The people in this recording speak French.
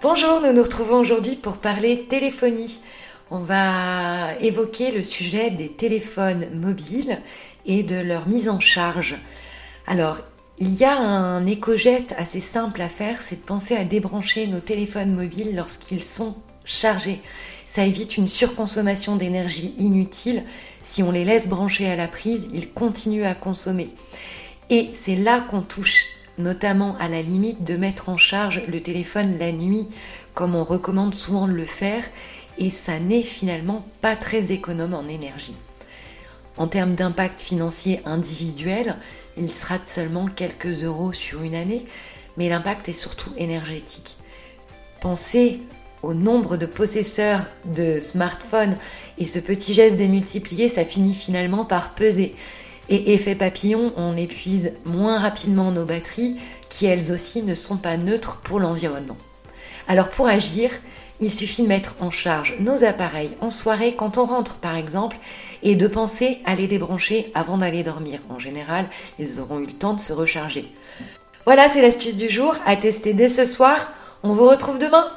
Bonjour, nous nous retrouvons aujourd'hui pour parler téléphonie. On va évoquer le sujet des téléphones mobiles et de leur mise en charge. Alors, il y a un éco-geste assez simple à faire, c'est de penser à débrancher nos téléphones mobiles lorsqu'ils sont chargés. Ça évite une surconsommation d'énergie inutile. Si on les laisse brancher à la prise, ils continuent à consommer. Et c'est là qu'on touche notamment à la limite de mettre en charge le téléphone la nuit, comme on recommande souvent de le faire, et ça n'est finalement pas très économe en énergie. En termes d'impact financier individuel, il sera de seulement quelques euros sur une année, mais l'impact est surtout énergétique. Pensez au nombre de possesseurs de smartphones et ce petit geste démultiplié, ça finit finalement par peser. Et effet papillon, on épuise moins rapidement nos batteries qui elles aussi ne sont pas neutres pour l'environnement. Alors pour agir, il suffit de mettre en charge nos appareils en soirée quand on rentre par exemple et de penser à les débrancher avant d'aller dormir. En général, ils auront eu le temps de se recharger. Voilà, c'est l'astuce du jour à tester dès ce soir. On vous retrouve demain